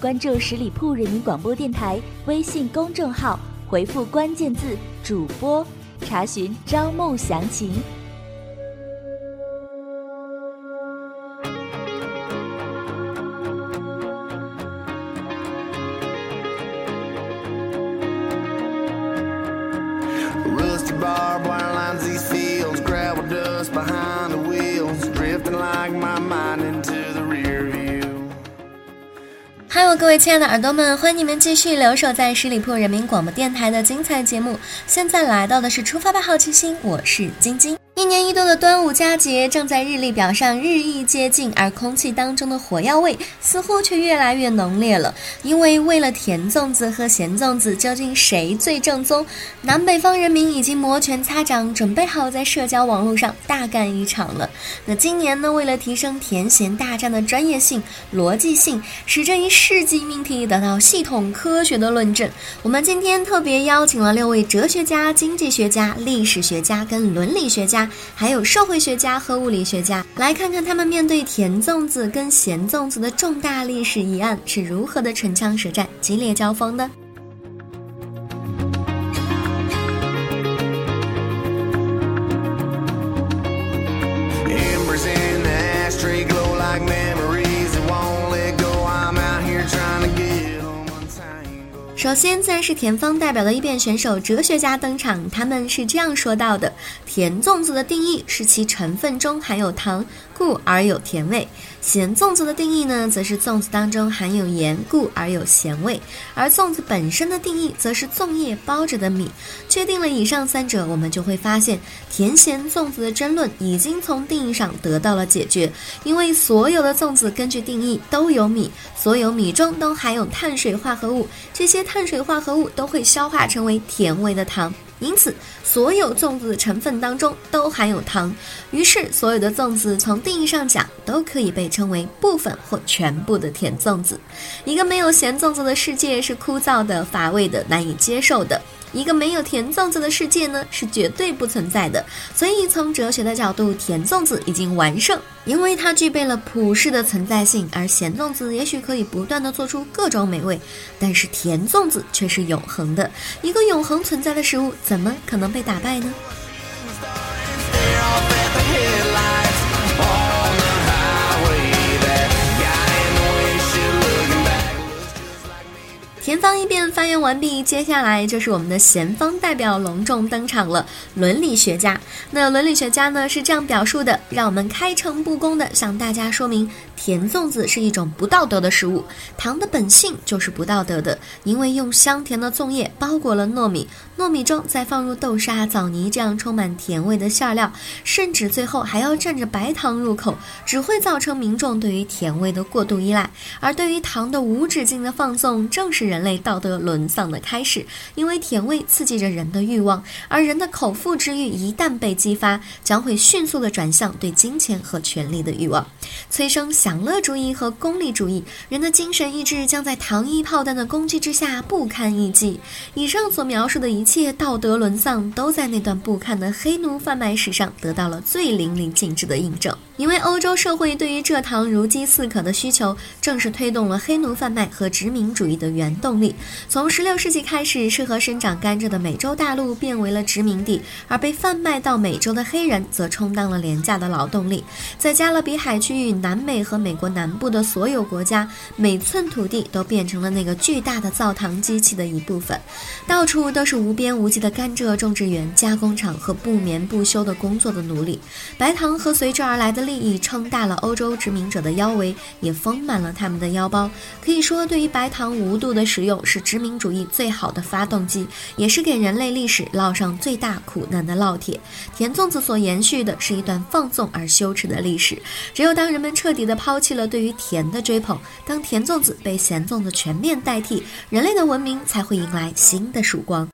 关注十里铺人民广播电台微信公众号，回复关键字“主播”，查询招募详情。各位亲爱的耳朵们，欢迎你们继续留守在十里铺人民广播电台的精彩节目。现在来到的是出发吧，好奇心，我是晶晶。一年一度的端午佳节正在日历表上日益接近，而空气当中的火药味似乎却越来越浓烈了。因为为了甜粽子和咸粽子，究竟谁最正宗？南北方人民已经摩拳擦掌，准备好在社交网络上大干一场了。那今年呢，为了提升甜咸大战的专业性、逻辑性，使这一世纪命题得到系统科学的论证，我们今天特别邀请了六位哲学家、经济学家、历史学家跟伦理学家。还有社会学家和物理学家，来看看他们面对甜粽子跟咸粽子的重大历史疑案是如何的唇枪舌战、激烈交锋的。首先，自然是田方代表的异变选手哲学家登场，他们是这样说到的：甜粽子的定义是其成分中含有糖。故而有甜味，咸粽子的定义呢，则是粽子当中含有盐，故而有咸味。而粽子本身的定义，则是粽叶包着的米。确定了以上三者，我们就会发现，甜咸粽子的争论已经从定义上得到了解决。因为所有的粽子根据定义都有米，所有米中都含有碳水化合物，这些碳水化合物都会消化成为甜味的糖。因此，所有粽子的成分当中都含有糖，于是所有的粽子从定义上讲都可以被称为部分或全部的甜粽子。一个没有咸粽子的世界是枯燥的、乏味的、难以接受的。一个没有甜粽子的世界呢，是绝对不存在的。所以，从哲学的角度，甜粽子已经完胜，因为它具备了普世的存在性；而咸粽子也许可以不断的做出各种美味，但是甜粽子却是永恒的。一个永恒存在的食物，怎么可能被打败呢？前方一辩发言完毕，接下来就是我们的贤方代表隆重登场了——伦理学家。那伦理学家呢是这样表述的：让我们开诚布公的向大家说明。甜粽子是一种不道德的食物，糖的本性就是不道德的，因为用香甜的粽叶包裹了糯米，糯米中再放入豆沙、枣泥这样充满甜味的馅料，甚至最后还要蘸着白糖入口，只会造成民众对于甜味的过度依赖。而对于糖的无止境的放纵，正是人类道德沦丧的开始。因为甜味刺激着人的欲望，而人的口腹之欲一旦被激发，将会迅速的转向对金钱和权力的欲望，催生想。享乐主义和功利主义，人的精神意志将在糖衣炮弹的攻击之下不堪一击。以上所描述的一切道德沦丧，都在那段不堪的黑奴贩卖史上得到了最淋漓尽致的印证。因为欧洲社会对于蔗糖如饥似渴的需求，正是推动了黑奴贩卖和殖民主义的原动力。从16世纪开始，适合生长甘蔗的美洲大陆变为了殖民地，而被贩卖到美洲的黑人则充当了廉价的劳动力。在加勒比海区域、南美和美国南部的所有国家，每寸土地都变成了那个巨大的造糖机器的一部分，到处都是无边无际的甘蔗种植园、加工厂和不眠不休的工作的奴隶。白糖和随之而来的利益撑大了欧洲殖民者的腰围，也丰满了他们的腰包。可以说，对于白糖无度的使用是殖民主义最好的发动机，也是给人类历史烙上最大苦难的烙铁。甜粽子所延续的是一段放纵而羞耻的历史。只有当人们彻底的抛弃了对于甜的追捧，当甜粽子被咸粽子全面代替，人类的文明才会迎来新的曙光。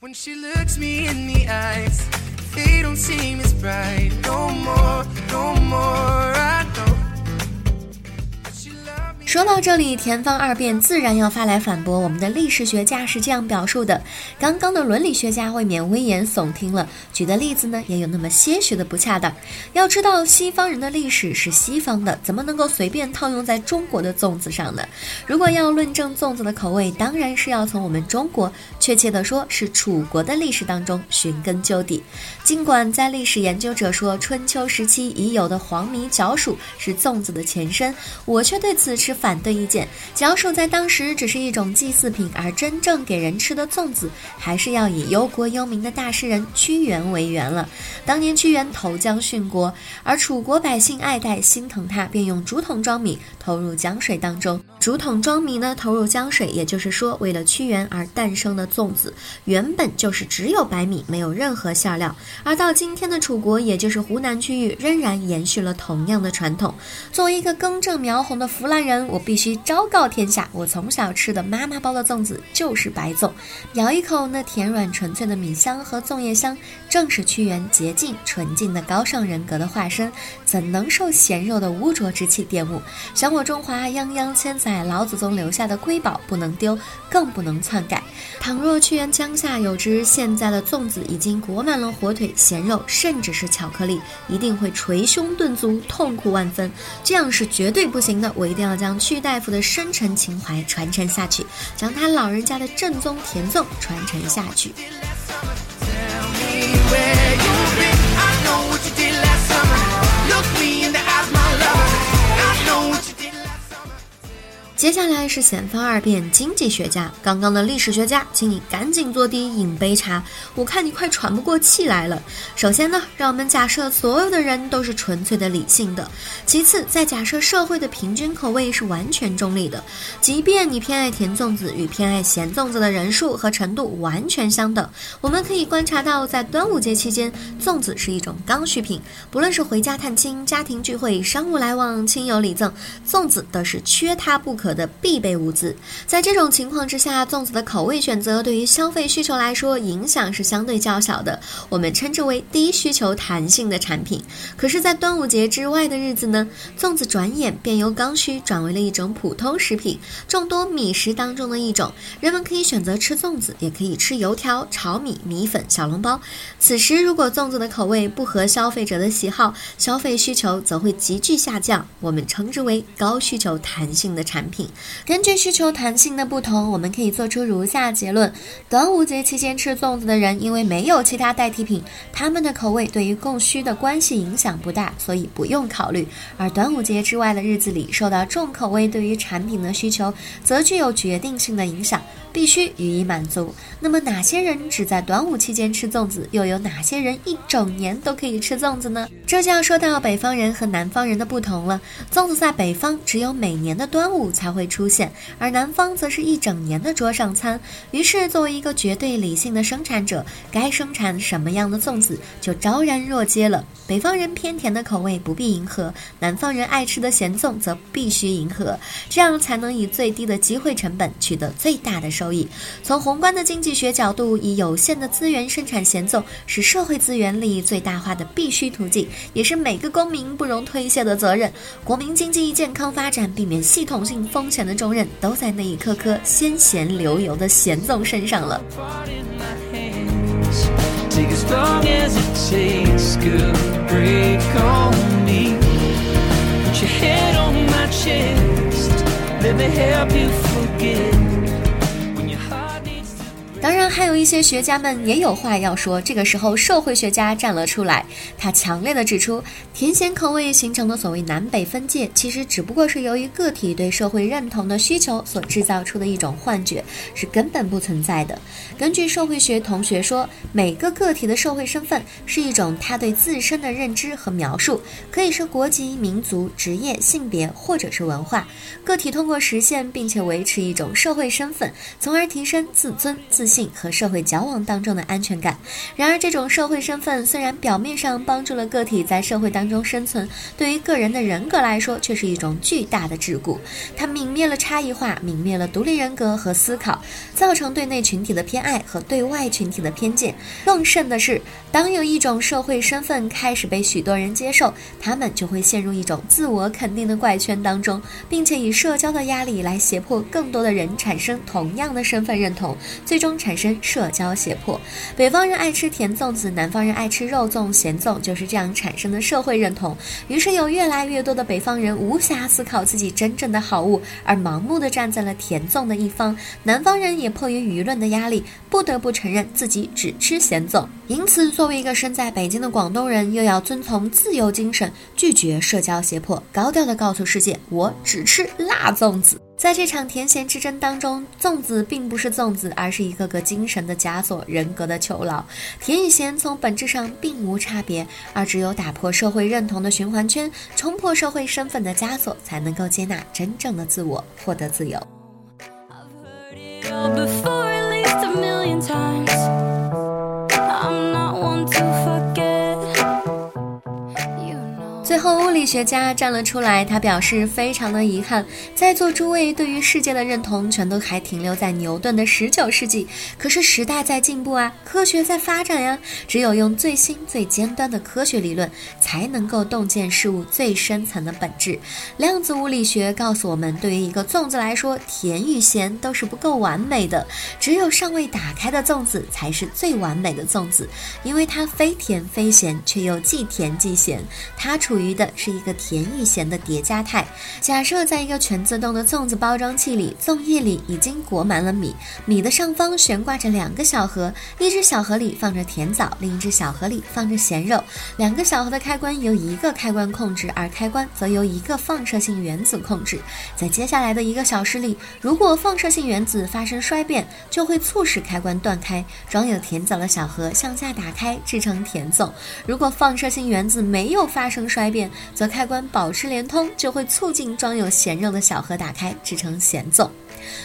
When she looks me in the eyes, they don't seem as bright no more, no more. 说到这里，田方二辩自然要发来反驳。我们的历史学家是这样表述的：刚刚的伦理学家未免危言耸听了，举的例子呢也有那么些许的不恰当。要知道，西方人的历史是西方的，怎么能够随便套用在中国的粽子上呢？如果要论证粽子的口味，当然是要从我们中国，确切的说是楚国的历史当中寻根究底。尽管在历史研究者说春秋时期已有的黄米角黍是粽子的前身，我却对此持反反对意见。角黍在当时只是一种祭祀品，而真正给人吃的粽子，还是要以忧国忧民的大诗人屈原为源了。当年屈原投江殉国，而楚国百姓爱戴心疼他，便用竹筒装米投入江水当中。竹筒装米呢，投入江水，也就是说，为了屈原而诞生的粽子，原本就是只有白米，没有任何馅料。而到今天的楚国，也就是湖南区域，仍然延续了同样的传统。作为一个根正苗红的湖南人，我必须昭告天下：我从小吃的妈妈包的粽子就是白粽，咬一口，那甜软纯粹的米香和粽叶香，正是屈原洁净纯净的高尚人格的化身，怎能受咸肉的污浊之气玷污？想我中华泱泱千载老祖宗留下的瑰宝，不能丢，更不能篡改。倘若屈原江夏有知，现在的粽子已经裹满了火腿。咸肉，甚至是巧克力，一定会捶胸顿足，痛苦万分。这样是绝对不行的。我一定要将屈大夫的深沉情怀传承下去，将他老人家的正宗甜粽传承下去。接下来是险方二辩经济学家，刚刚的历史学家，请你赶紧坐低饮杯茶，我看你快喘不过气来了。首先呢，让我们假设所有的人都是纯粹的理性的；其次，再假设社会的平均口味是完全中立的，即便你偏爱甜粽子与偏爱咸粽子的人数和程度完全相等。我们可以观察到，在端午节期间，粽子是一种刚需品，不论是回家探亲、家庭聚会、商务来往、亲友礼赠，粽子都是缺它不可。的必备物资，在这种情况之下，粽子的口味选择对于消费需求来说影响是相对较小的，我们称之为低需求弹性的产品。可是，在端午节之外的日子呢，粽子转眼便由刚需转为了一种普通食品，众多米食当中的一种。人们可以选择吃粽子，也可以吃油条、炒米、米粉、小笼包。此时，如果粽子的口味不合消费者的喜好，消费需求则会急剧下降，我们称之为高需求弹性的产品。根据需求弹性的不同，我们可以做出如下结论：端午节期间吃粽子的人，因为没有其他代替品，他们的口味对于供需的关系影响不大，所以不用考虑；而端午节之外的日子里，受到重口味对于产品的需求，则具有决定性的影响。必须予以满足。那么哪些人只在端午期间吃粽子？又有哪些人一整年都可以吃粽子呢？这就要说到北方人和南方人的不同了。粽子在北方只有每年的端午才会出现，而南方则是一整年的桌上餐。于是，作为一个绝对理性的生产者，该生产什么样的粽子就昭然若揭了。北方人偏甜的口味不必迎合，南方人爱吃的咸粽则必须迎合，这样才能以最低的机会成本取得最大的收。收益。从宏观的经济学角度，以有限的资源生产咸粽是社会资源利益最大化的必须途径，也是每个公民不容推卸的责任。国民经济健康发展、避免系统性风险的重任，都在那一颗颗先贤流油的咸粽身上了。当然，还有一些学家们也有话要说。这个时候，社会学家站了出来，他强烈的指出，甜咸口味形成的所谓南北分界，其实只不过是由于个体对社会认同的需求所制造出的一种幻觉，是根本不存在的。根据社会学同学说，每个个体的社会身份是一种他对自身的认知和描述，可以是国籍、民族、职业、性别，或者是文化。个体通过实现并且维持一种社会身份，从而提升自尊、自信和社会交往当中的安全感。然而，这种社会身份虽然表面上帮助了个体在社会当中生存，对于个人的人格来说却是一种巨大的桎梏。它泯灭了差异化，泯灭了独立人格和思考，造成对内群体的偏爱和对外群体的偏见。更甚的是，当有一种社会身份开始被许多人接受，他们就会陷入一种自我肯定的怪圈当中，并且以社交的压力来胁迫更多的人产生同样的身份认同，最终产生社交胁迫。北方人爱吃甜粽子，南方人爱吃肉粽、咸粽，就是这样产生的社会认同。于是有越来越多的北方人无暇思考自己真正的好物，而盲目的站在了甜粽的一方；南方人也迫于舆论的压力，不得不承认自己只吃咸粽。因此，作为一个身在北京的广东人，又要遵从自由精神，拒绝社交胁迫，高调的告诉世界：我只吃辣粽子。在这场甜咸之争当中，粽子并不是粽子，而是一个个精神的枷锁、人格的囚牢。甜与咸从本质上并无差别，而只有打破社会认同的循环圈，冲破社会身份的枷锁，才能够接纳真正的自我，获得自由。I've heard it all before. 后，物理学家站了出来，他表示非常的遗憾，在座诸位对于世界的认同全都还停留在牛顿的十九世纪。可是时代在进步啊，科学在发展呀，只有用最新最尖端的科学理论，才能够洞见事物最深层的本质。量子物理学告诉我们，对于一个粽子来说，甜与咸都是不够完美的，只有尚未打开的粽子才是最完美的粽子，因为它非甜非咸，却又既甜既咸，它处。处于的是一个甜与咸的叠加态。假设在一个全自动的粽子包装器里，粽叶里已经裹满了米，米的上方悬挂着两个小盒，一只小盒里放着甜枣，另一只小盒里放着咸肉。两个小盒的开关由一个开关控制，而开关则由一个放射性原子控制。在接下来的一个小时里，如果放射性原子发生衰变，就会促使开关断开，装有甜枣的小盒向下打开，制成甜粽。如果放射性原子没有发生衰，变，则开关保持连通，就会促进装有咸肉的小盒打开，制成咸粽。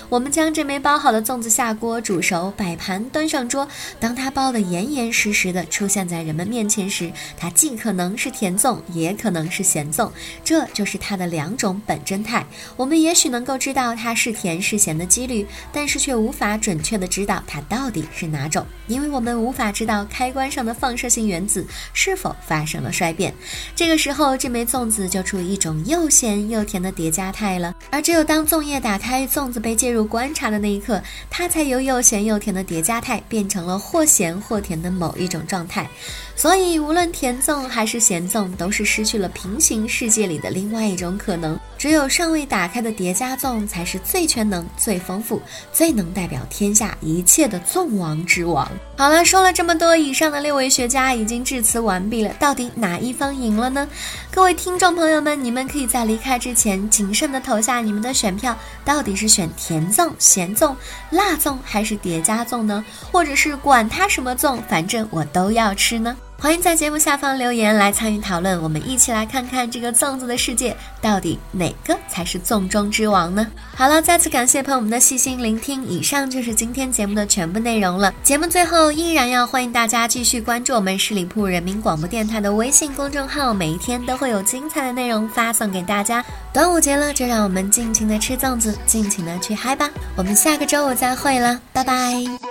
我们将这枚包好的粽子下锅煮熟，摆盘端上桌。当它包得严严实实的出现在人们面前时，它既可能是甜粽，也可能是咸粽，这就是它的两种本真态。我们也许能够知道它是甜是咸的几率，但是却无法准确的知道它到底是哪种，因为我们无法知道开关上的放射性原子是否发生了衰变。这个时候，这枚粽子就处于一种又咸又甜的叠加态了。而只有当粽叶打开，粽子被被介入观察的那一刻，它才由又咸又甜的叠加态变成了或咸或甜的某一种状态。所以，无论甜粽还是咸粽，都是失去了平行世界里的另外一种可能。只有尚未打开的叠加粽，才是最全能、最丰富、最能代表天下一切的粽王之王。好了，说了这么多，以上的六位学家已经致辞完毕了。到底哪一方赢了呢？各位听众朋友们，你们可以在离开之前谨慎的投下你们的选票，到底是选甜粽、咸粽、辣粽还是叠加粽呢？或者是管它什么粽，反正我都要吃呢？欢迎在节目下方留言来参与讨论，我们一起来看看这个粽子的世界到底哪个才是粽中之王呢？好了，再次感谢朋友们的细心聆听，以上就是今天节目的全部内容了。节目最后依然要欢迎大家继续关注我们十里铺人民广播电台的微信公众号，每一天都会有精彩的内容发送给大家。端午节了，就让我们尽情的吃粽子，尽情的去嗨吧！我们下个周五再会了，拜拜。